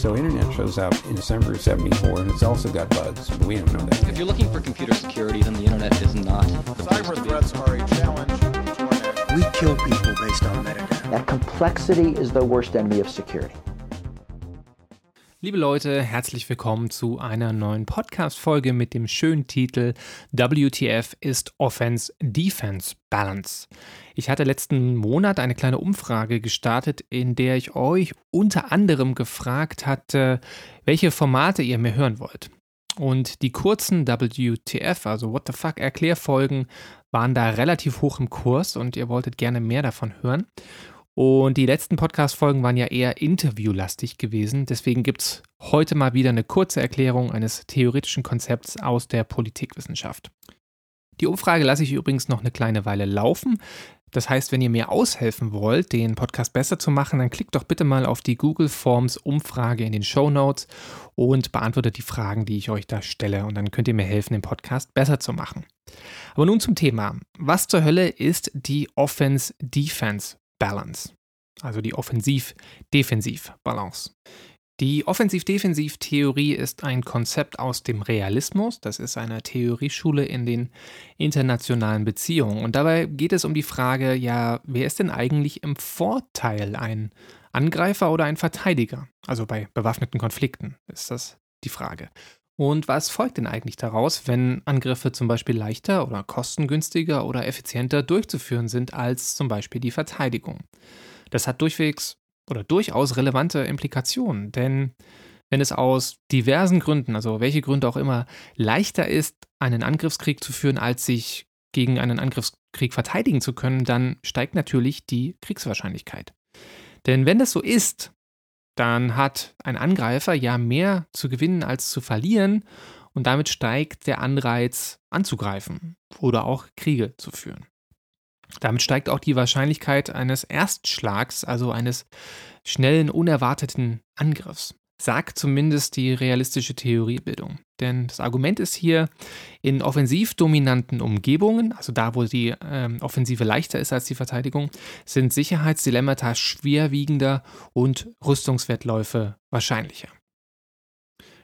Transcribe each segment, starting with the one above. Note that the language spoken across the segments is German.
So internet shows up in December of 74 and it's also got bugs, but we don't know that. If you're looking for computer security, then the internet is not. Cyber threats are a challenge to our national We kill people based on metadata. That complexity is the worst enemy of security. Liebe Leute, herzlich willkommen zu einer neuen Podcast-Folge mit dem schönen Titel WTF ist Offense Defense Balance. Ich hatte letzten Monat eine kleine Umfrage gestartet, in der ich euch unter anderem gefragt hatte, welche Formate ihr mir hören wollt. Und die kurzen WTF, also What the fuck Erklärfolgen, waren da relativ hoch im Kurs und ihr wolltet gerne mehr davon hören. Und die letzten Podcast-Folgen waren ja eher interviewlastig gewesen. Deswegen gibt es heute mal wieder eine kurze Erklärung eines theoretischen Konzepts aus der Politikwissenschaft. Die Umfrage lasse ich übrigens noch eine kleine Weile laufen. Das heißt, wenn ihr mir aushelfen wollt, den Podcast besser zu machen, dann klickt doch bitte mal auf die Google Forms Umfrage in den Show Notes und beantwortet die Fragen, die ich euch da stelle. Und dann könnt ihr mir helfen, den Podcast besser zu machen. Aber nun zum Thema. Was zur Hölle ist die Offense-Defense Balance, also die Offensiv-Defensiv-Balance. Die Offensiv-Defensiv-Theorie ist ein Konzept aus dem Realismus. Das ist eine Theorieschule in den internationalen Beziehungen. Und dabei geht es um die Frage, ja, wer ist denn eigentlich im Vorteil, ein Angreifer oder ein Verteidiger? Also bei bewaffneten Konflikten ist das die Frage. Und was folgt denn eigentlich daraus, wenn Angriffe zum Beispiel leichter oder kostengünstiger oder effizienter durchzuführen sind als zum Beispiel die Verteidigung? Das hat durchwegs oder durchaus relevante Implikationen, denn wenn es aus diversen Gründen, also welche Gründe auch immer, leichter ist, einen Angriffskrieg zu führen, als sich gegen einen Angriffskrieg verteidigen zu können, dann steigt natürlich die Kriegswahrscheinlichkeit. Denn wenn das so ist, dann hat ein Angreifer ja mehr zu gewinnen als zu verlieren und damit steigt der Anreiz anzugreifen oder auch Kriege zu führen. Damit steigt auch die Wahrscheinlichkeit eines Erstschlags, also eines schnellen, unerwarteten Angriffs. Sagt zumindest die realistische Theoriebildung. Denn das Argument ist hier, in offensiv dominanten Umgebungen, also da, wo die ähm, Offensive leichter ist als die Verteidigung, sind Sicherheitsdilemmata schwerwiegender und Rüstungswettläufe wahrscheinlicher.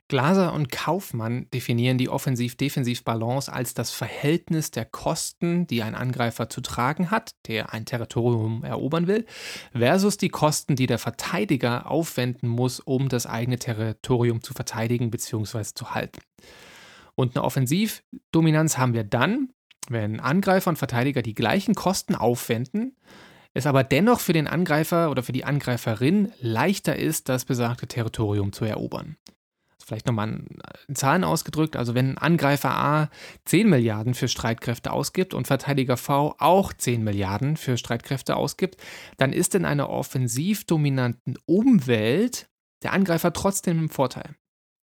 Glaser und Kaufmann definieren die Offensiv-Defensiv-Balance als das Verhältnis der Kosten, die ein Angreifer zu tragen hat, der ein Territorium erobern will, versus die Kosten, die der Verteidiger aufwenden muss, um das eigene Territorium zu verteidigen bzw. zu halten. Und eine Offensivdominanz haben wir dann, wenn Angreifer und Verteidiger die gleichen Kosten aufwenden, es aber dennoch für den Angreifer oder für die Angreiferin leichter ist, das besagte Territorium zu erobern vielleicht nochmal in Zahlen ausgedrückt, also wenn Angreifer A 10 Milliarden für Streitkräfte ausgibt und Verteidiger V auch 10 Milliarden für Streitkräfte ausgibt, dann ist in einer offensiv dominanten Umwelt der Angreifer trotzdem im Vorteil.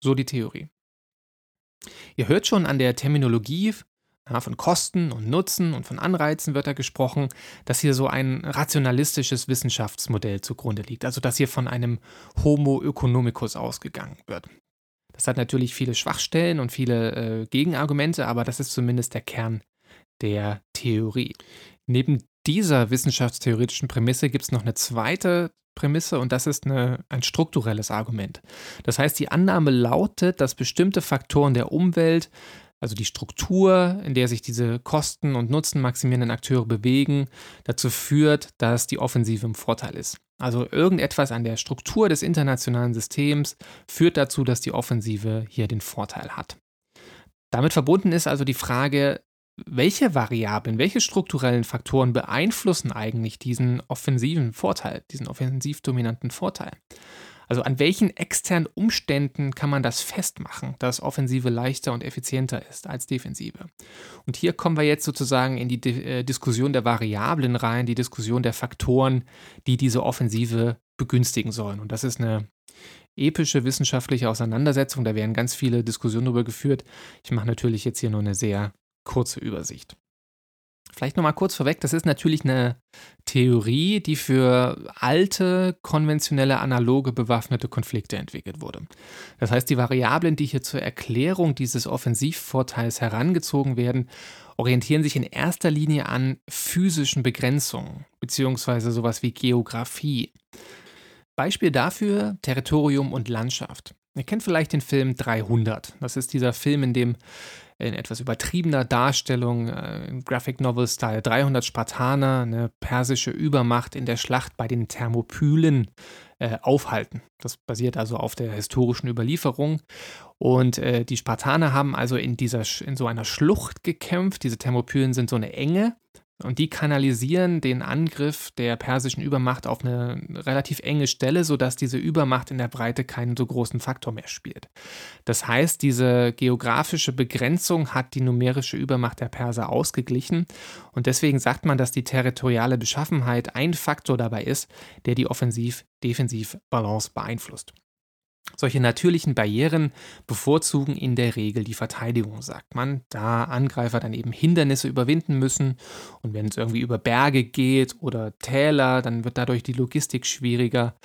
So die Theorie. Ihr hört schon an der Terminologie ja, von Kosten und Nutzen und von Anreizen wird da gesprochen, dass hier so ein rationalistisches Wissenschaftsmodell zugrunde liegt, also dass hier von einem Homo economicus ausgegangen wird. Das hat natürlich viele Schwachstellen und viele äh, Gegenargumente, aber das ist zumindest der Kern der Theorie. Neben dieser wissenschaftstheoretischen Prämisse gibt es noch eine zweite Prämisse und das ist eine, ein strukturelles Argument. Das heißt, die Annahme lautet, dass bestimmte Faktoren der Umwelt, also die Struktur, in der sich diese kosten- und nutzenmaximierenden Akteure bewegen, dazu führt, dass die Offensive im Vorteil ist. Also irgendetwas an der Struktur des internationalen Systems führt dazu, dass die Offensive hier den Vorteil hat. Damit verbunden ist also die Frage, welche Variablen, welche strukturellen Faktoren beeinflussen eigentlich diesen offensiven Vorteil, diesen offensiv dominanten Vorteil? Also an welchen externen Umständen kann man das festmachen, dass Offensive leichter und effizienter ist als Defensive? Und hier kommen wir jetzt sozusagen in die Di äh, Diskussion der Variablen rein, die Diskussion der Faktoren, die diese Offensive begünstigen sollen. Und das ist eine epische wissenschaftliche Auseinandersetzung. Da werden ganz viele Diskussionen darüber geführt. Ich mache natürlich jetzt hier nur eine sehr kurze Übersicht. Vielleicht nochmal kurz vorweg, das ist natürlich eine Theorie, die für alte, konventionelle, analoge bewaffnete Konflikte entwickelt wurde. Das heißt, die Variablen, die hier zur Erklärung dieses Offensivvorteils herangezogen werden, orientieren sich in erster Linie an physischen Begrenzungen, beziehungsweise sowas wie Geografie. Beispiel dafür Territorium und Landschaft. Ihr kennt vielleicht den Film 300. Das ist dieser Film, in dem in etwas übertriebener Darstellung, äh, Graphic Novel-Style, 300 Spartaner, eine persische Übermacht in der Schlacht bei den Thermopylen äh, aufhalten. Das basiert also auf der historischen Überlieferung. Und äh, die Spartaner haben also in, dieser, in so einer Schlucht gekämpft. Diese Thermopylen sind so eine Enge und die kanalisieren den Angriff der persischen Übermacht auf eine relativ enge Stelle, sodass diese Übermacht in der Breite keinen so großen Faktor mehr spielt. Das heißt, diese geografische Begrenzung hat die numerische Übermacht der Perser ausgeglichen. Und deswegen sagt man, dass die territoriale Beschaffenheit ein Faktor dabei ist, der die Offensiv-Defensiv-Balance beeinflusst. Solche natürlichen Barrieren bevorzugen in der Regel die Verteidigung, sagt man, da Angreifer dann eben Hindernisse überwinden müssen und wenn es irgendwie über Berge geht oder Täler, dann wird dadurch die Logistik schwieriger,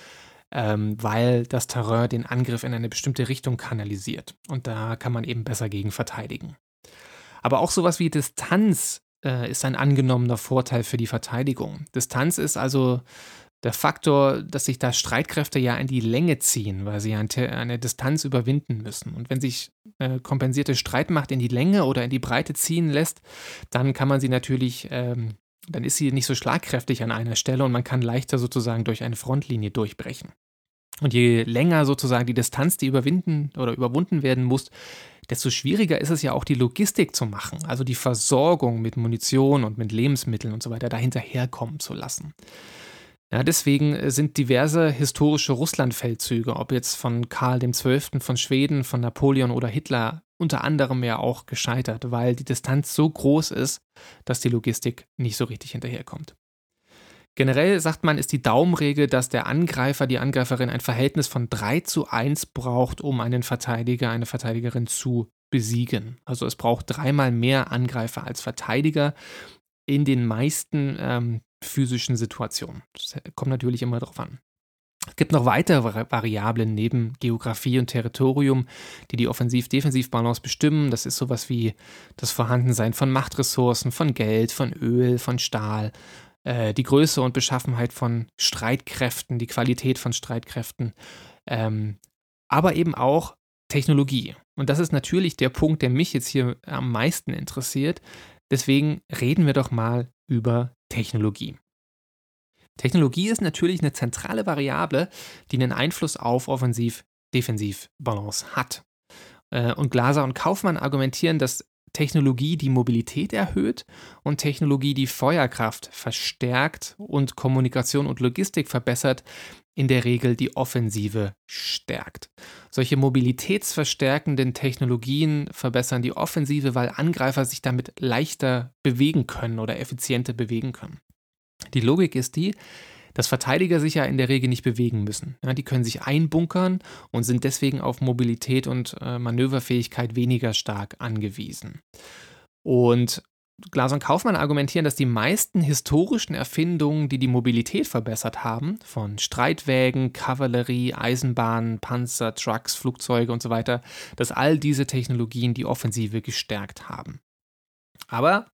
ähm, weil das Terrain den Angriff in eine bestimmte Richtung kanalisiert und da kann man eben besser gegen verteidigen. Aber auch sowas wie Distanz äh, ist ein angenommener Vorteil für die Verteidigung. Distanz ist also der Faktor, dass sich da Streitkräfte ja in die Länge ziehen, weil sie eine Distanz überwinden müssen. Und wenn sich äh, kompensierte Streitmacht in die Länge oder in die Breite ziehen lässt, dann kann man sie natürlich, ähm, dann ist sie nicht so schlagkräftig an einer Stelle und man kann leichter sozusagen durch eine Frontlinie durchbrechen. Und je länger sozusagen die Distanz, die überwinden oder überwunden werden muss, desto schwieriger ist es ja auch die Logistik zu machen, also die Versorgung mit Munition und mit Lebensmitteln und so weiter dahinterherkommen zu lassen. Ja, deswegen äh, sind diverse historische Russlandfeldzüge, ob jetzt von Karl XII. von Schweden, von Napoleon oder Hitler, unter anderem ja auch gescheitert, weil die Distanz so groß ist, dass die Logistik nicht so richtig hinterherkommt. Generell sagt man, ist die Daumenregel, dass der Angreifer, die Angreiferin ein Verhältnis von 3 zu 1 braucht, um einen Verteidiger, eine Verteidigerin zu besiegen. Also es braucht dreimal mehr Angreifer als Verteidiger. In den meisten ähm, physischen Situation. Das kommt natürlich immer darauf an. Es gibt noch weitere Variablen neben Geografie und Territorium, die die Offensiv-Defensiv-Balance bestimmen. Das ist sowas wie das Vorhandensein von Machtressourcen, von Geld, von Öl, von Stahl, äh, die Größe und Beschaffenheit von Streitkräften, die Qualität von Streitkräften, ähm, aber eben auch Technologie. Und das ist natürlich der Punkt, der mich jetzt hier am meisten interessiert. Deswegen reden wir doch mal über Technologie. Technologie ist natürlich eine zentrale Variable, die einen Einfluss auf Offensiv-Defensiv-Balance hat. Äh, und Glaser und Kaufmann argumentieren, dass Technologie die Mobilität erhöht und Technologie die Feuerkraft verstärkt und Kommunikation und Logistik verbessert, in der Regel die Offensive stärkt. Solche mobilitätsverstärkenden Technologien verbessern die Offensive, weil Angreifer sich damit leichter bewegen können oder effizienter bewegen können. Die Logik ist die, dass Verteidiger sich ja in der Regel nicht bewegen müssen. Ja, die können sich einbunkern und sind deswegen auf Mobilität und äh, Manöverfähigkeit weniger stark angewiesen. Und Glas und Kaufmann argumentieren, dass die meisten historischen Erfindungen, die die Mobilität verbessert haben, von Streitwägen, Kavallerie, Eisenbahnen, Panzer, Trucks, Flugzeuge und so weiter, dass all diese Technologien die Offensive gestärkt haben. Aber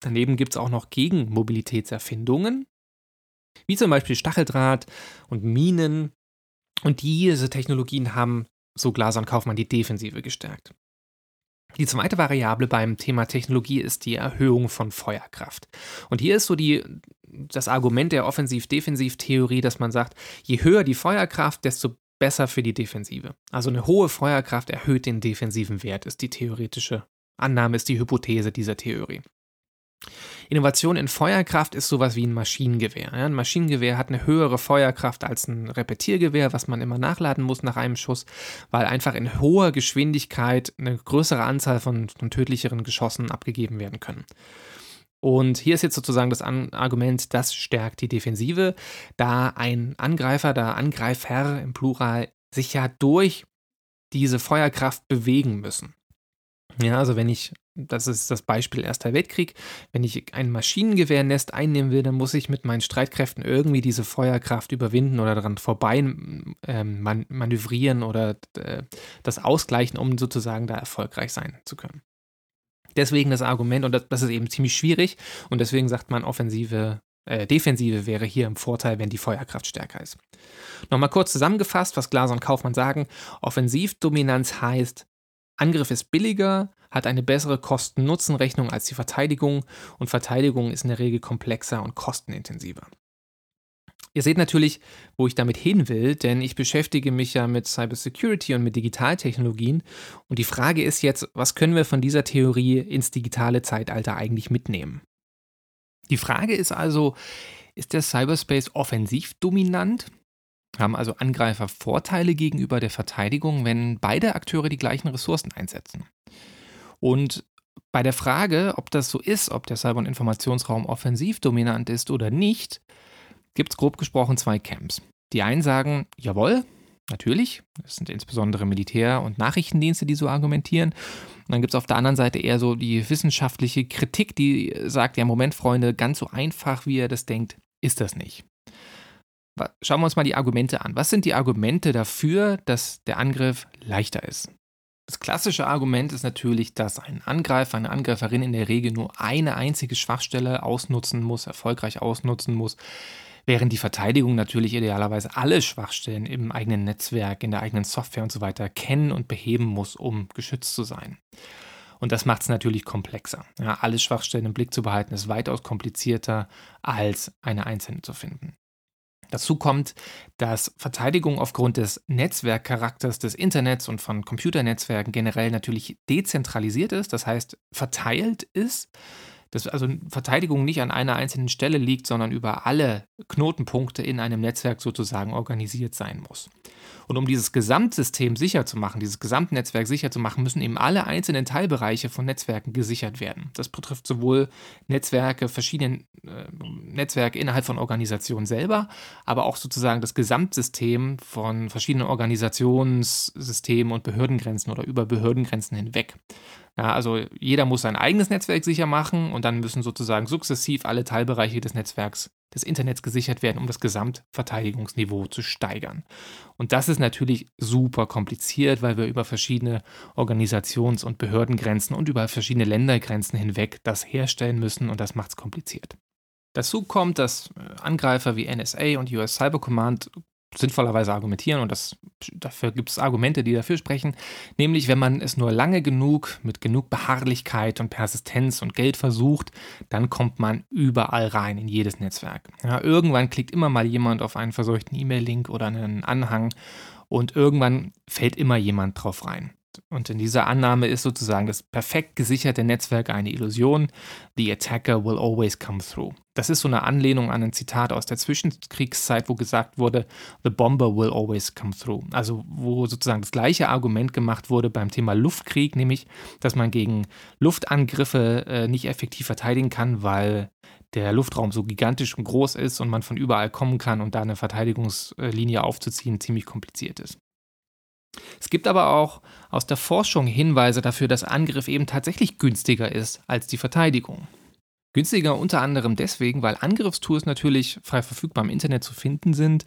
daneben gibt es auch noch Gegenmobilitätserfindungen, wie zum Beispiel Stacheldraht und Minen. Und diese Technologien haben, so Glaser und Kaufmann, die Defensive gestärkt. Die zweite Variable beim Thema Technologie ist die Erhöhung von Feuerkraft. Und hier ist so die, das Argument der Offensiv-Defensiv-Theorie, dass man sagt, je höher die Feuerkraft, desto besser für die Defensive. Also eine hohe Feuerkraft erhöht den defensiven Wert, ist die theoretische Annahme, ist die Hypothese dieser Theorie. Innovation in Feuerkraft ist sowas wie ein Maschinengewehr. ein Maschinengewehr hat eine höhere Feuerkraft als ein Repetiergewehr, was man immer nachladen muss nach einem Schuss, weil einfach in hoher Geschwindigkeit eine größere Anzahl von, von tödlicheren Geschossen abgegeben werden können. Und hier ist jetzt sozusagen das Argument, das stärkt die Defensive, da ein Angreifer, da Angreifer im Plural sich ja durch diese Feuerkraft bewegen müssen. Ja, also wenn ich das ist das Beispiel Erster Weltkrieg. Wenn ich ein Maschinengewehrnest einnehmen will, dann muss ich mit meinen Streitkräften irgendwie diese Feuerkraft überwinden oder daran vorbei ähm, man manövrieren oder äh, das ausgleichen, um sozusagen da erfolgreich sein zu können. Deswegen das Argument, und das, das ist eben ziemlich schwierig, und deswegen sagt man, offensive äh, Defensive wäre hier im Vorteil, wenn die Feuerkraft stärker ist. Nochmal kurz zusammengefasst, was Glaser und Kaufmann sagen. Offensivdominanz heißt, Angriff ist billiger, hat eine bessere Kosten-Nutzen-Rechnung als die Verteidigung und Verteidigung ist in der Regel komplexer und kostenintensiver. Ihr seht natürlich, wo ich damit hin will, denn ich beschäftige mich ja mit Cybersecurity und mit Digitaltechnologien. Und die Frage ist jetzt, was können wir von dieser Theorie ins digitale Zeitalter eigentlich mitnehmen? Die Frage ist also, ist der Cyberspace offensiv dominant? Haben also Angreifer Vorteile gegenüber der Verteidigung, wenn beide Akteure die gleichen Ressourcen einsetzen? Und bei der Frage, ob das so ist, ob der Cyber- und Informationsraum offensiv dominant ist oder nicht, gibt es grob gesprochen zwei Camps. Die einen sagen, jawohl, natürlich, das sind insbesondere Militär- und Nachrichtendienste, die so argumentieren. Und dann gibt es auf der anderen Seite eher so die wissenschaftliche Kritik, die sagt, ja, Moment, Freunde, ganz so einfach, wie ihr das denkt, ist das nicht. Schauen wir uns mal die Argumente an. Was sind die Argumente dafür, dass der Angriff leichter ist? Das klassische Argument ist natürlich, dass ein Angreifer, eine Angreiferin in der Regel nur eine einzige Schwachstelle ausnutzen muss, erfolgreich ausnutzen muss, während die Verteidigung natürlich idealerweise alle Schwachstellen im eigenen Netzwerk, in der eigenen Software und so weiter kennen und beheben muss, um geschützt zu sein. Und das macht es natürlich komplexer. Ja, alle Schwachstellen im Blick zu behalten, ist weitaus komplizierter, als eine einzelne zu finden. Dazu kommt, dass Verteidigung aufgrund des Netzwerkcharakters des Internets und von Computernetzwerken generell natürlich dezentralisiert ist, das heißt verteilt ist dass also Verteidigung nicht an einer einzelnen Stelle liegt, sondern über alle Knotenpunkte in einem Netzwerk sozusagen organisiert sein muss. Und um dieses Gesamtsystem sicher zu machen, dieses Gesamtnetzwerk sicher zu machen, müssen eben alle einzelnen Teilbereiche von Netzwerken gesichert werden. Das betrifft sowohl Netzwerke, verschiedene äh, Netzwerke innerhalb von Organisationen selber, aber auch sozusagen das Gesamtsystem von verschiedenen Organisationssystemen und Behördengrenzen oder über Behördengrenzen hinweg. Ja, also jeder muss sein eigenes Netzwerk sicher machen und dann müssen sozusagen sukzessiv alle Teilbereiche des Netzwerks des Internets gesichert werden, um das Gesamtverteidigungsniveau zu steigern. Und das ist natürlich super kompliziert, weil wir über verschiedene Organisations- und Behördengrenzen und über verschiedene Ländergrenzen hinweg das herstellen müssen und das macht es kompliziert. Dazu kommt, dass äh, Angreifer wie NSA und US Cyber Command sinnvollerweise argumentieren und das, dafür gibt es Argumente, die dafür sprechen, nämlich wenn man es nur lange genug mit genug Beharrlichkeit und Persistenz und Geld versucht, dann kommt man überall rein in jedes Netzwerk. Ja, irgendwann klickt immer mal jemand auf einen verseuchten E-Mail-Link oder einen Anhang und irgendwann fällt immer jemand drauf rein. Und in dieser Annahme ist sozusagen das perfekt gesicherte Netzwerk eine Illusion. The attacker will always come through. Das ist so eine Anlehnung an ein Zitat aus der Zwischenkriegszeit, wo gesagt wurde, The bomber will always come through. Also wo sozusagen das gleiche Argument gemacht wurde beim Thema Luftkrieg, nämlich, dass man gegen Luftangriffe äh, nicht effektiv verteidigen kann, weil der Luftraum so gigantisch und groß ist und man von überall kommen kann und da eine Verteidigungslinie aufzuziehen ziemlich kompliziert ist. Es gibt aber auch aus der Forschung Hinweise dafür, dass Angriff eben tatsächlich günstiger ist als die Verteidigung. Günstiger unter anderem deswegen, weil Angriffstools natürlich frei verfügbar im Internet zu finden sind.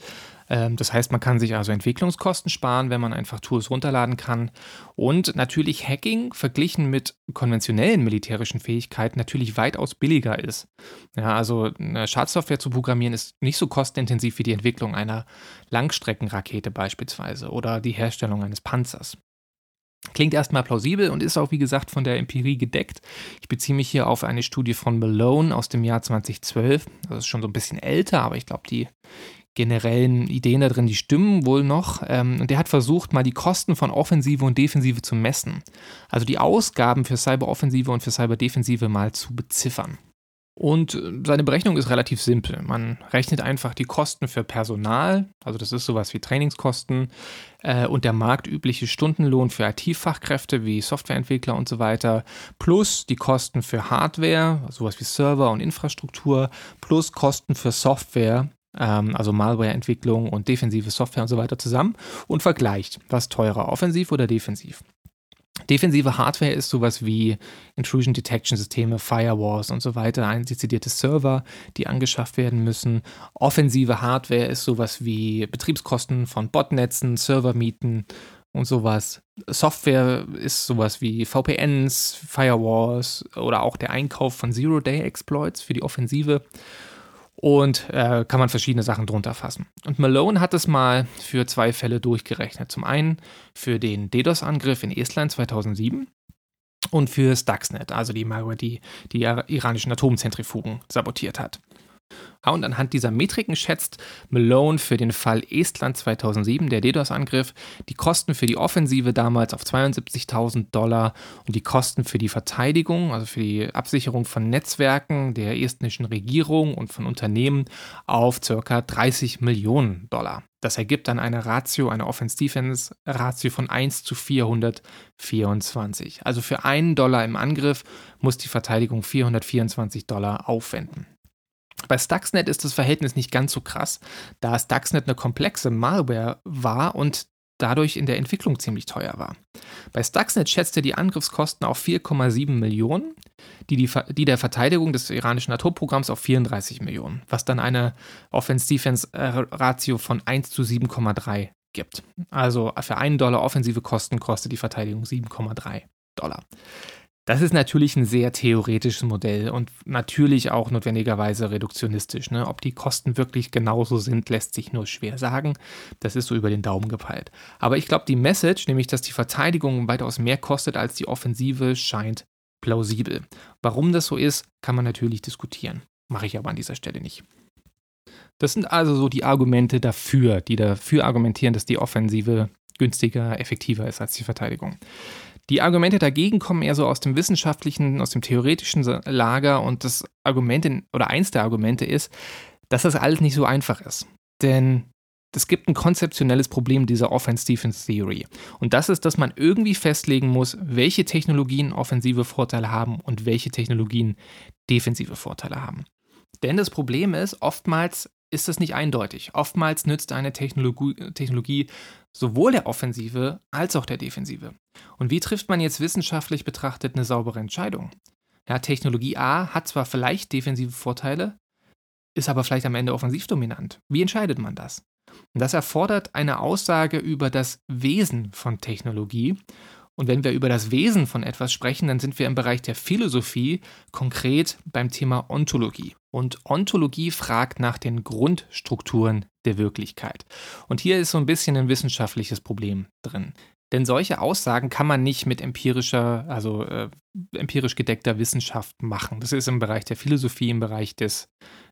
Ähm, das heißt, man kann sich also Entwicklungskosten sparen, wenn man einfach Tools runterladen kann. Und natürlich Hacking verglichen mit konventionellen militärischen Fähigkeiten natürlich weitaus billiger ist. Ja, also eine Schadsoftware zu programmieren ist nicht so kostenintensiv wie die Entwicklung einer Langstreckenrakete beispielsweise oder die Herstellung eines Panzers. Klingt erstmal plausibel und ist auch, wie gesagt, von der Empirie gedeckt. Ich beziehe mich hier auf eine Studie von Malone aus dem Jahr 2012. Das ist schon so ein bisschen älter, aber ich glaube, die generellen Ideen da drin, die stimmen wohl noch. Ähm, und der hat versucht, mal die Kosten von Offensive und Defensive zu messen. Also die Ausgaben für Cyberoffensive und für Cyberdefensive mal zu beziffern. Und äh, seine Berechnung ist relativ simpel. Man rechnet einfach die Kosten für Personal, also das ist sowas wie Trainingskosten, äh, und der marktübliche Stundenlohn für IT-Fachkräfte wie Softwareentwickler und so weiter, plus die Kosten für Hardware, sowas wie Server und Infrastruktur, plus Kosten für Software, ähm, also Malwareentwicklung und defensive Software und so weiter zusammen und vergleicht, was teurer, offensiv oder defensiv. Defensive Hardware ist sowas wie Intrusion Detection Systeme, Firewalls und so weiter, ein dezidierte Server, die angeschafft werden müssen. Offensive Hardware ist sowas wie Betriebskosten von Botnetzen, Servermieten und sowas. Software ist sowas wie VPNs, Firewalls oder auch der Einkauf von Zero-Day-Exploits für die Offensive. Und äh, kann man verschiedene Sachen drunter fassen. Und Malone hat es mal für zwei Fälle durchgerechnet. Zum einen für den DDoS-Angriff in Estland 2007 und für Stuxnet, also die Malware, die die iranischen Atomzentrifugen sabotiert hat. Ja, und anhand dieser Metriken schätzt Malone für den Fall Estland 2007, der DDoS-Angriff, die Kosten für die Offensive damals auf 72.000 Dollar und die Kosten für die Verteidigung, also für die Absicherung von Netzwerken der estnischen Regierung und von Unternehmen auf ca. 30 Millionen Dollar. Das ergibt dann eine Ratio, eine Offense-Defense-Ratio von 1 zu 424. Also für einen Dollar im Angriff muss die Verteidigung 424 Dollar aufwenden. Bei Stuxnet ist das Verhältnis nicht ganz so krass, da Stuxnet eine komplexe Malware war und dadurch in der Entwicklung ziemlich teuer war. Bei Stuxnet schätzte die Angriffskosten auf 4,7 Millionen, die, die, die, der Verteidigung des iranischen Atomprogramms auf 34 Millionen, was dann eine Offense-Defense-Ratio von 1 zu 7,3 gibt. Also für einen Dollar offensive Kosten kostet die Verteidigung 7,3 Dollar. Das ist natürlich ein sehr theoretisches Modell und natürlich auch notwendigerweise reduktionistisch. Ne? Ob die Kosten wirklich genauso sind, lässt sich nur schwer sagen. Das ist so über den Daumen gepeilt. Aber ich glaube, die Message, nämlich dass die Verteidigung weitaus mehr kostet als die Offensive, scheint plausibel. Warum das so ist, kann man natürlich diskutieren. Mache ich aber an dieser Stelle nicht. Das sind also so die Argumente dafür, die dafür argumentieren, dass die Offensive günstiger, effektiver ist als die Verteidigung. Die Argumente dagegen kommen eher so aus dem wissenschaftlichen, aus dem theoretischen Lager und das Argument in, oder eins der Argumente ist, dass das alles nicht so einfach ist. Denn es gibt ein konzeptionelles Problem dieser Offense-Defense-Theory. Und das ist, dass man irgendwie festlegen muss, welche Technologien offensive Vorteile haben und welche Technologien defensive Vorteile haben. Denn das Problem ist, oftmals ist das nicht eindeutig. Oftmals nützt eine Technologie, Technologie sowohl der Offensive als auch der Defensive. Und wie trifft man jetzt wissenschaftlich betrachtet eine saubere Entscheidung? Ja, Technologie A hat zwar vielleicht defensive Vorteile, ist aber vielleicht am Ende offensiv dominant. Wie entscheidet man das? Und das erfordert eine Aussage über das Wesen von Technologie und wenn wir über das Wesen von etwas sprechen, dann sind wir im Bereich der Philosophie, konkret beim Thema Ontologie. Und Ontologie fragt nach den Grundstrukturen der Wirklichkeit. Und hier ist so ein bisschen ein wissenschaftliches Problem drin. Denn solche Aussagen kann man nicht mit empirischer, also äh, empirisch gedeckter Wissenschaft machen. Das ist im Bereich der Philosophie, im Bereich des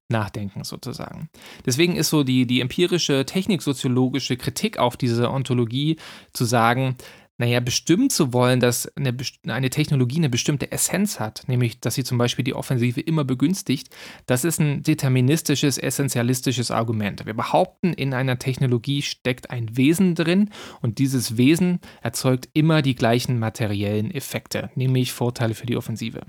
Nachdenkens sozusagen. Deswegen ist so die, die empirische, techniksoziologische Kritik auf diese Ontologie zu sagen, naja, bestimmen zu wollen, dass eine, eine, Technologie eine bestimmte Essenz hat, nämlich dass sie zum Beispiel die Offensive immer begünstigt, das ist ein deterministisches, essentialistisches Argument. Wir behaupten, in einer Technologie steckt ein Wesen drin und dieses Wesen erzeugt immer die gleichen materiellen Effekte, nämlich Vorteile für die Offensive.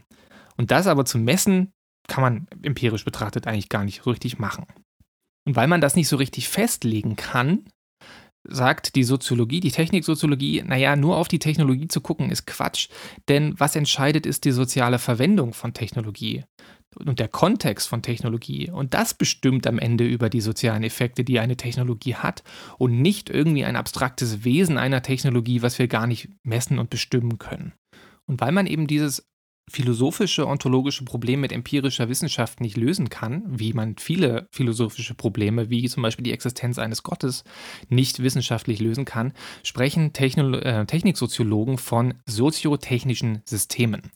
Und das aber zu messen, kann man empirisch betrachtet eigentlich gar nicht so richtig machen. Und weil man das nicht so richtig festlegen kann, sagt die Soziologie, die Techniksoziologie, naja, nur auf die Technologie zu gucken ist Quatsch, denn was entscheidet ist die soziale Verwendung von Technologie und der Kontext von Technologie. Und das bestimmt am Ende über die sozialen Effekte, die eine Technologie hat und nicht irgendwie ein abstraktes Wesen einer Technologie, was wir gar nicht messen und bestimmen können. Und weil man eben dieses philosophische, ontologische Problem mit empirischer Wissenschaft nicht lösen kann, wie man viele philosophische Probleme, wie zum Beispiel die Existenz eines Gottes, nicht wissenschaftlich lösen kann, sprechen Techno äh, Techniksoziologen von soziotechnischen Systemen.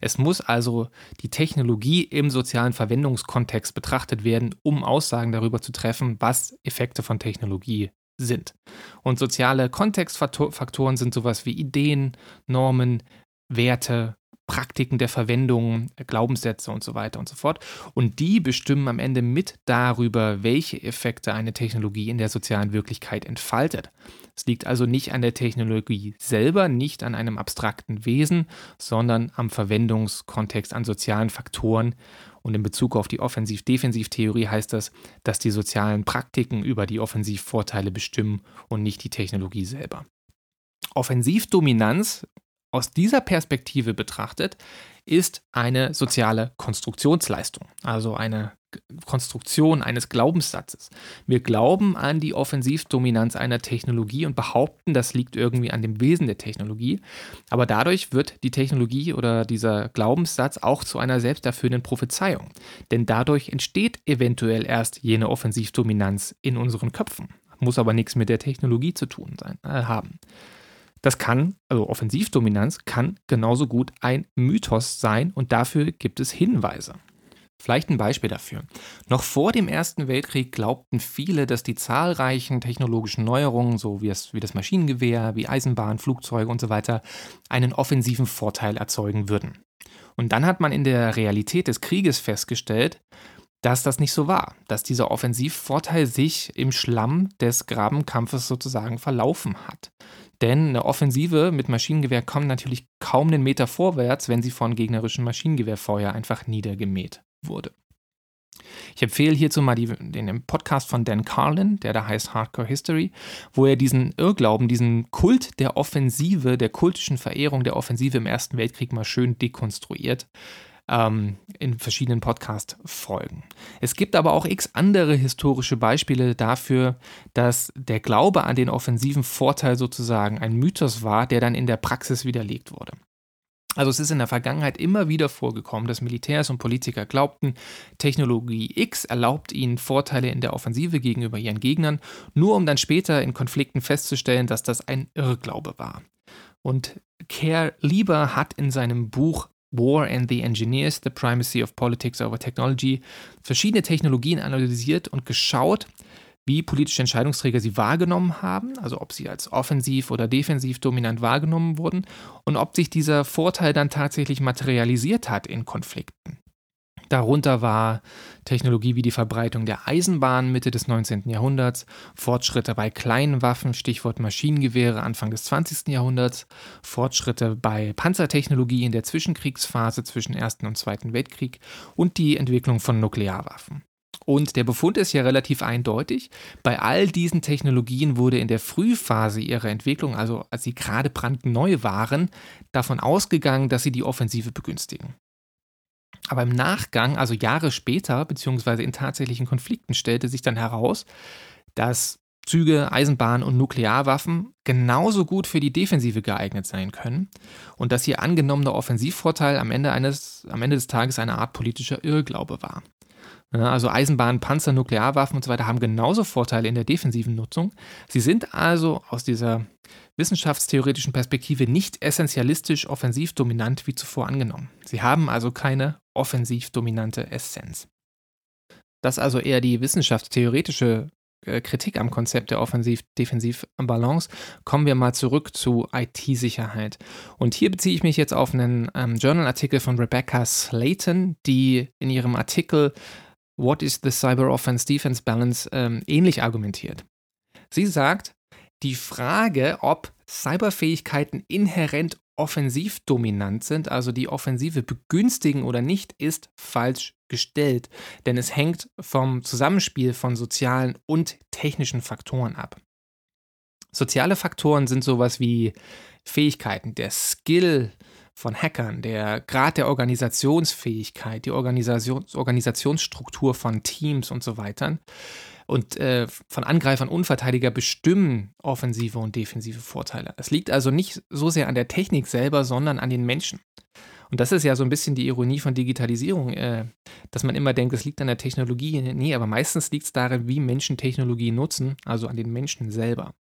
Es muss also die Technologie im sozialen Verwendungskontext betrachtet werden, um Aussagen darüber zu treffen, was Effekte von Technologie sind. Und soziale Kontextfaktoren sind sowas wie Ideen, Normen, Werte, Praktiken der Verwendung, Glaubenssätze und so weiter und so fort. Und die bestimmen am Ende mit darüber, welche Effekte eine Technologie in der sozialen Wirklichkeit entfaltet. Es liegt also nicht an der Technologie selber, nicht an einem abstrakten Wesen, sondern am Verwendungskontext, an sozialen Faktoren. Und in Bezug auf die Offensiv-Defensiv-Theorie heißt das, dass die sozialen Praktiken über die Offensivvorteile bestimmen und nicht die Technologie selber. Offensivdominanz aus dieser Perspektive betrachtet, ist eine soziale Konstruktionsleistung, also eine Konstruktion eines Glaubenssatzes. Wir glauben an die Offensivdominanz einer Technologie und behaupten, das liegt irgendwie an dem Wesen der Technologie. Aber dadurch wird die Technologie oder dieser Glaubenssatz auch zu einer selbsterfüllenden Prophezeiung. Denn dadurch entsteht eventuell erst jene Offensivdominanz in unseren Köpfen. Muss aber nichts mit der Technologie zu tun sein, äh, haben. Das kann, also Offensivdominanz kann genauso gut ein Mythos sein und dafür gibt es Hinweise. Vielleicht ein Beispiel dafür. Noch vor dem Ersten Weltkrieg glaubten viele, dass die zahlreichen technologischen Neuerungen, so wie das, wie das Maschinengewehr, wie Eisenbahn, Flugzeuge und so weiter, einen offensiven Vorteil erzeugen würden. Und dann hat man in der Realität des Krieges festgestellt, dass das nicht so war, dass dieser Offensivvorteil sich im Schlamm des Grabenkampfes sozusagen verlaufen hat. Denn eine Offensive mit Maschinengewehr kommt natürlich kaum einen Meter vorwärts, wenn sie von gegnerischen Maschinengewehrfeuer einfach niedergemäht wurde. Ich empfehle hierzu mal die, den Podcast von Dan Carlin, der da heißt Hardcore History, wo er diesen Irrglauben, diesen Kult der Offensive, der kultischen Verehrung der Offensive im Ersten Weltkrieg mal schön dekonstruiert ähm, in verschiedenen Podcast-Folgen. Es gibt aber auch x andere historische Beispiele dafür, dass der Glaube an den offensiven Vorteil sozusagen ein Mythos war, der dann in der Praxis widerlegt wurde. Also es ist in der Vergangenheit immer wieder vorgekommen, dass Militärs und Politiker glaubten, Technologie X erlaubt ihnen Vorteile in der Offensive gegenüber ihren Gegnern, nur um dann später in Konflikten festzustellen, dass das ein Irrglaube war. Und Kerr Lieber hat in seinem Buch War and the Engineers, The Primacy of Politics over Technology, verschiedene Technologien analysiert und geschaut, wie politische Entscheidungsträger sie wahrgenommen haben, also ob sie als offensiv oder defensiv dominant wahrgenommen wurden und ob sich dieser Vorteil dann tatsächlich materialisiert hat in Konflikten. Darunter war Technologie wie die Verbreitung der Eisenbahn Mitte des 19. Jahrhunderts, Fortschritte bei kleinen Waffen, Stichwort Maschinengewehre Anfang des 20. Jahrhunderts, Fortschritte bei Panzertechnologie in der Zwischenkriegsphase zwischen Ersten und Zweiten Weltkrieg und die Entwicklung von Nuklearwaffen. Und der Befund ist ja relativ eindeutig. Bei all diesen Technologien wurde in der Frühphase ihrer Entwicklung, also als sie gerade brandneu waren, davon ausgegangen, dass sie die Offensive begünstigen. Aber im Nachgang, also Jahre später, beziehungsweise in tatsächlichen Konflikten, stellte sich dann heraus, dass Züge, Eisenbahn und Nuklearwaffen genauso gut für die Defensive geeignet sein können und dass ihr angenommener Offensivvorteil am Ende, eines, am Ende des Tages eine Art politischer Irrglaube war. Also Eisenbahn, Panzer, Nuklearwaffen und so weiter haben genauso Vorteile in der defensiven Nutzung. Sie sind also aus dieser wissenschaftstheoretischen Perspektive nicht essentialistisch offensiv dominant wie zuvor angenommen. Sie haben also keine offensiv dominante Essenz. Das ist also eher die wissenschaftstheoretische äh, Kritik am Konzept der Offensiv-Defensiv-Balance. Kommen wir mal zurück zu IT-Sicherheit. Und hier beziehe ich mich jetzt auf einen ähm, Journal-Artikel von Rebecca Slayton, die in ihrem Artikel What is the Cyber Offense Defense Balance ähm, ähnlich argumentiert. Sie sagt, die Frage, ob Cyberfähigkeiten inhärent offensiv dominant sind, also die Offensive begünstigen oder nicht, ist falsch gestellt, denn es hängt vom Zusammenspiel von sozialen und technischen Faktoren ab. Soziale Faktoren sind sowas wie Fähigkeiten, der Skill, von Hackern, der Grad der Organisationsfähigkeit, die Organisation, Organisationsstruktur von Teams und so weiter und äh, von Angreifern und Verteidiger bestimmen offensive und defensive Vorteile. Es liegt also nicht so sehr an der Technik selber, sondern an den Menschen. Und das ist ja so ein bisschen die Ironie von Digitalisierung, äh, dass man immer denkt, es liegt an der Technologie. Nee, aber meistens liegt es darin, wie Menschen Technologie nutzen, also an den Menschen selber.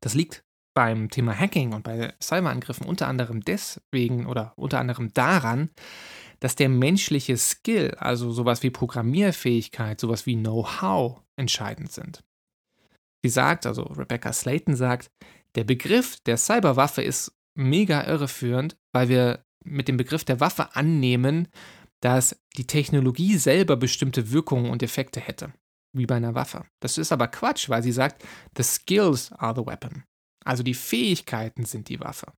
Das liegt beim Thema Hacking und bei Cyberangriffen unter anderem deswegen oder unter anderem daran, dass der menschliche Skill, also sowas wie Programmierfähigkeit, sowas wie Know-how entscheidend sind. Sie sagt, also Rebecca Slayton sagt, der Begriff der Cyberwaffe ist mega irreführend, weil wir mit dem Begriff der Waffe annehmen, dass die Technologie selber bestimmte Wirkungen und Effekte hätte, wie bei einer Waffe. Das ist aber Quatsch, weil sie sagt, the skills are the weapon. Also die Fähigkeiten sind die Waffe.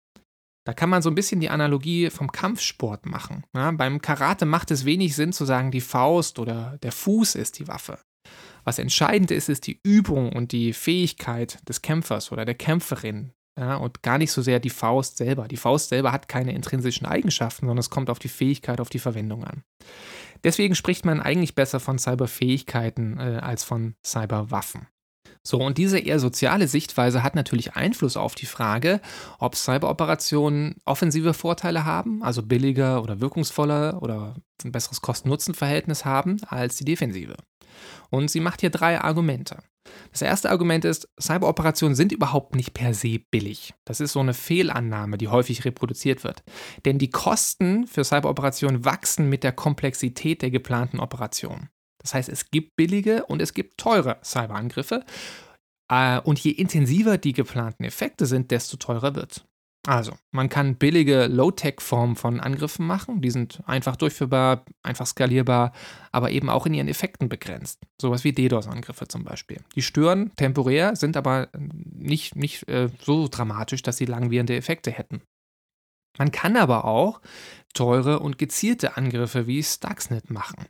Da kann man so ein bisschen die Analogie vom Kampfsport machen. Ja, beim Karate macht es wenig Sinn zu sagen, die Faust oder der Fuß ist die Waffe. Was entscheidend ist, ist die Übung und die Fähigkeit des Kämpfers oder der Kämpferin. Ja, und gar nicht so sehr die Faust selber. Die Faust selber hat keine intrinsischen Eigenschaften, sondern es kommt auf die Fähigkeit, auf die Verwendung an. Deswegen spricht man eigentlich besser von Cyberfähigkeiten äh, als von Cyberwaffen. So, und diese eher soziale Sichtweise hat natürlich Einfluss auf die Frage, ob Cyberoperationen offensive Vorteile haben, also billiger oder wirkungsvoller oder ein besseres Kosten-Nutzen-Verhältnis haben als die Defensive. Und sie macht hier drei Argumente. Das erste Argument ist, Cyberoperationen sind überhaupt nicht per se billig. Das ist so eine Fehlannahme, die häufig reproduziert wird. Denn die Kosten für Cyberoperationen wachsen mit der Komplexität der geplanten Operation. Das heißt, es gibt billige und es gibt teure Cyberangriffe. Äh, und je intensiver die geplanten Effekte sind, desto teurer wird. Also, man kann billige Low-Tech-Formen von Angriffen machen. Die sind einfach durchführbar, einfach skalierbar, aber eben auch in ihren Effekten begrenzt. Sowas wie DDoS-Angriffe zum Beispiel. Die stören temporär, sind aber nicht, nicht äh, so dramatisch, dass sie langwierende Effekte hätten. Man kann aber auch teure und gezielte Angriffe wie Stuxnet machen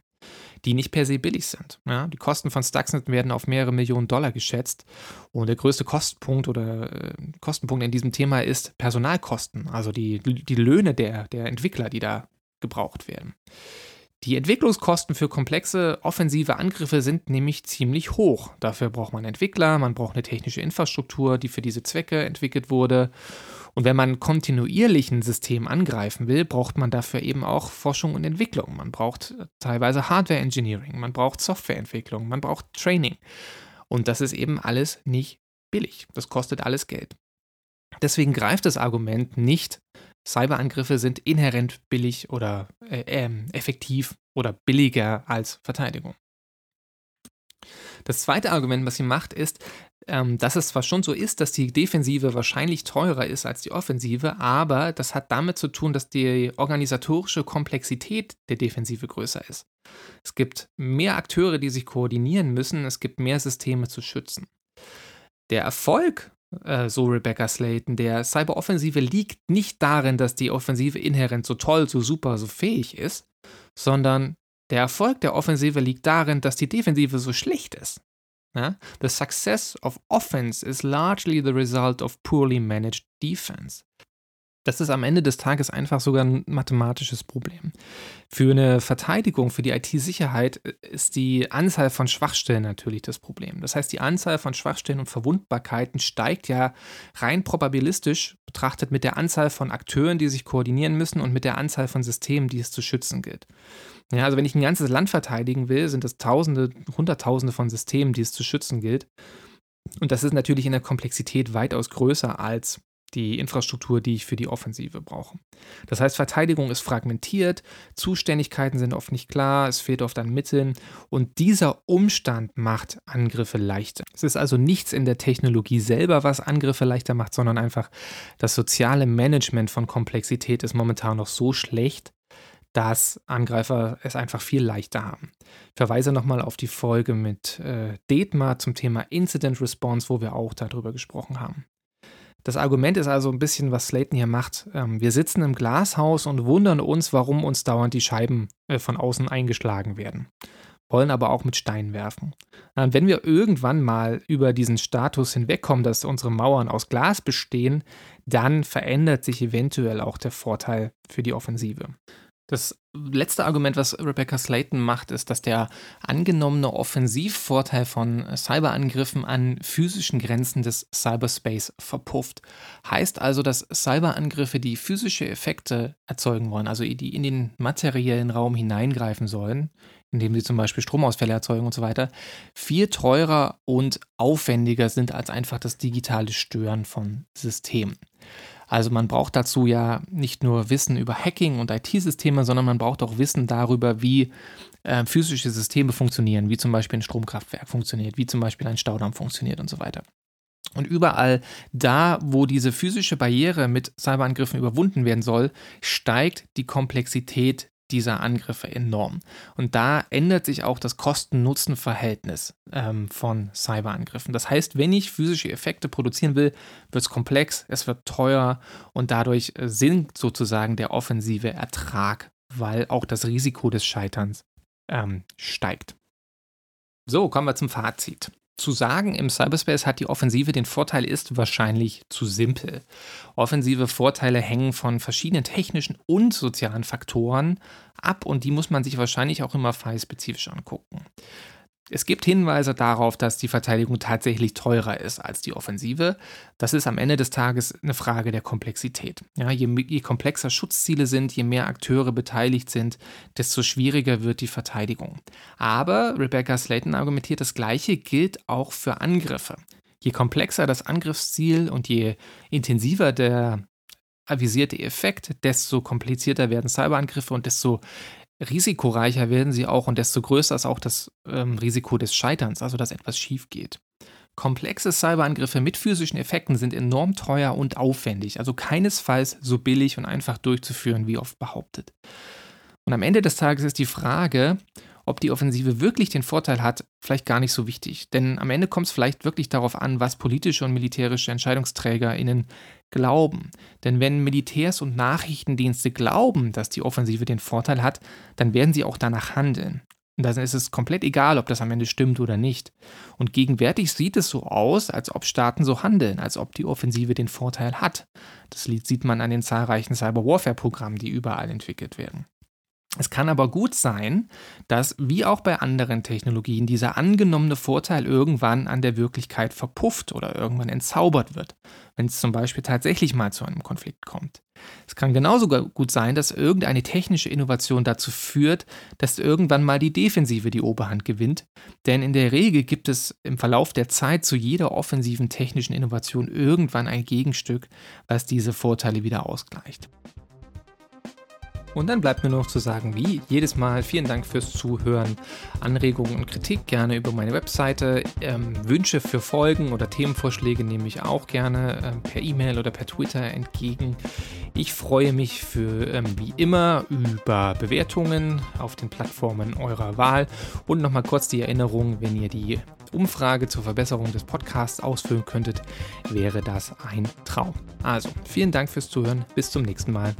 die nicht per se billig sind. Ja, die Kosten von Stuxnet werden auf mehrere Millionen Dollar geschätzt. Und der größte Kostenpunkt oder äh, Kostenpunkt in diesem Thema ist Personalkosten, also die, die Löhne der, der Entwickler, die da gebraucht werden. Die Entwicklungskosten für komplexe offensive Angriffe sind nämlich ziemlich hoch. Dafür braucht man Entwickler, man braucht eine technische Infrastruktur, die für diese Zwecke entwickelt wurde. Und wenn man kontinuierlich ein System angreifen will, braucht man dafür eben auch Forschung und Entwicklung. Man braucht teilweise Hardware Engineering, man braucht Softwareentwicklung, man braucht Training. Und das ist eben alles nicht billig. Das kostet alles Geld. Deswegen greift das Argument nicht, Cyberangriffe sind inhärent billig oder äh, äh, effektiv oder billiger als Verteidigung. Das zweite Argument, was sie macht, ist, ähm, dass es zwar schon so ist, dass die Defensive wahrscheinlich teurer ist als die Offensive, aber das hat damit zu tun, dass die organisatorische Komplexität der Defensive größer ist. Es gibt mehr Akteure, die sich koordinieren müssen, es gibt mehr Systeme zu schützen. Der Erfolg, äh, so Rebecca Slayton, der Cyberoffensive liegt nicht darin, dass die Offensive inhärent so toll, so super, so fähig ist, sondern der Erfolg der Offensive liegt darin, dass die Defensive so schlecht ist. Ja? The success of offense is largely the result of poorly managed defense. Das ist am Ende des Tages einfach sogar ein mathematisches Problem. Für eine Verteidigung, für die IT-Sicherheit äh, ist die Anzahl von Schwachstellen natürlich das Problem. Das heißt, die Anzahl von Schwachstellen und Verwundbarkeiten steigt ja rein probabilistisch betrachtet mit der Anzahl von Akteuren, die sich koordinieren müssen und mit der Anzahl von Systemen, die es zu schützen gilt. Ja, also wenn ich ein ganzes Land verteidigen will, sind das Tausende, Hunderttausende von Systemen, die es zu schützen gilt. Und das ist natürlich in der Komplexität weitaus größer als die Infrastruktur, die ich für die Offensive brauche. Das heißt, Verteidigung ist fragmentiert, Zuständigkeiten sind oft nicht klar, es fehlt oft an Mitteln und dieser Umstand macht Angriffe leichter. Es ist also nichts in der Technologie selber, was Angriffe leichter macht, sondern einfach das soziale Management von Komplexität ist momentan noch so schlecht, dass Angreifer es einfach viel leichter haben. Ich verweise nochmal auf die Folge mit äh, Detmar zum Thema Incident Response, wo wir auch darüber gesprochen haben. Das Argument ist also ein bisschen, was Slayton hier macht. Ähm, wir sitzen im Glashaus und wundern uns, warum uns dauernd die Scheiben äh, von außen eingeschlagen werden. Wollen aber auch mit Steinen werfen. Und wenn wir irgendwann mal über diesen Status hinwegkommen, dass unsere Mauern aus Glas bestehen, dann verändert sich eventuell auch der Vorteil für die Offensive. Das letzte Argument, was Rebecca Slayton macht, ist, dass der angenommene Offensivvorteil von Cyberangriffen an physischen Grenzen des Cyberspace verpufft. Heißt also, dass Cyberangriffe, die physische Effekte erzeugen wollen, also die in den materiellen Raum hineingreifen sollen, indem sie zum Beispiel Stromausfälle erzeugen und so weiter, viel teurer und aufwendiger sind als einfach das digitale Stören von Systemen. Also man braucht dazu ja nicht nur Wissen über Hacking und IT-Systeme, sondern man braucht auch Wissen darüber, wie äh, physische Systeme funktionieren, wie zum Beispiel ein Stromkraftwerk funktioniert, wie zum Beispiel ein Staudamm funktioniert und so weiter. Und überall da, wo diese physische Barriere mit Cyberangriffen überwunden werden soll, steigt die Komplexität dieser Angriffe enorm. Und da ändert sich auch das Kosten-Nutzen-Verhältnis ähm, von Cyberangriffen. Das heißt, wenn ich physische Effekte produzieren will, wird es komplex, es wird teuer und dadurch äh, sinkt sozusagen der offensive Ertrag, weil auch das Risiko des Scheiterns ähm, steigt. So, kommen wir zum Fazit. Zu sagen, im Cyberspace hat die Offensive den Vorteil, ist wahrscheinlich zu simpel. Offensive Vorteile hängen von verschiedenen technischen und sozialen Faktoren ab und die muss man sich wahrscheinlich auch immer fallspezifisch angucken. Es gibt Hinweise darauf, dass die Verteidigung tatsächlich teurer ist als die Offensive. Das ist am Ende des Tages eine Frage der Komplexität. Ja, je, je, komplexer Schutzziele sind, je mehr Akteure beteiligt sind, desto schwieriger wird die Verteidigung. Aber Rebecca Slayton argumentiert, das Gleiche gilt auch für Angriffe. Je komplexer das Angriffsziel und je intensiver der avisierte Effekt, desto komplizierter werden Cyberangriffe und desto risikoreicher werden sie auch und desto größer ist auch das ähm, Risiko des Scheiterns, also dass etwas schief geht. Komplexe Cyberangriffe mit physischen Effekten sind enorm teuer und aufwendig, also keinesfalls so billig und einfach durchzuführen, wie oft behauptet. Und am Ende des Tages ist die Frage, ob die Offensive wirklich den Vorteil hat, vielleicht gar nicht so wichtig. Denn am Ende kommt es vielleicht wirklich darauf an, was politische und militärische EntscheidungsträgerInnen glauben. Denn wenn Militärs und Nachrichtendienste glauben, dass die Offensive den Vorteil hat, dann werden sie auch danach handeln. Und dann ist es komplett egal, ob das am Ende stimmt oder nicht. Und gegenwärtig sieht es so aus, als ob Staaten so handeln, als ob die Offensive den Vorteil hat. Das sieht man an den zahlreichen Cyber-Warfare-Programmen, die überall entwickelt werden. Es kann aber gut sein, dass, wie auch bei anderen Technologien, dieser angenommene Vorteil irgendwann an der Wirklichkeit verpufft oder irgendwann entzaubert wird, wenn es zum Beispiel tatsächlich mal zu einem Konflikt kommt. Es kann genauso gut sein, dass irgendeine technische Innovation dazu führt, dass irgendwann mal die Defensive die Oberhand gewinnt, denn in der Regel gibt es im Verlauf der Zeit zu jeder offensiven technischen Innovation irgendwann ein Gegenstück, was diese Vorteile wieder ausgleicht. Und dann bleibt mir noch zu sagen, wie jedes Mal, vielen Dank fürs Zuhören. Anregungen und Kritik gerne über meine Webseite. Ähm, Wünsche für Folgen oder Themenvorschläge nehme ich auch gerne ähm, per E-Mail oder per Twitter entgegen. Ich freue mich für ähm, wie immer über Bewertungen auf den Plattformen eurer Wahl. Und nochmal kurz die Erinnerung, wenn ihr die Umfrage zur Verbesserung des Podcasts ausfüllen könntet, wäre das ein Traum. Also, vielen Dank fürs Zuhören. Bis zum nächsten Mal.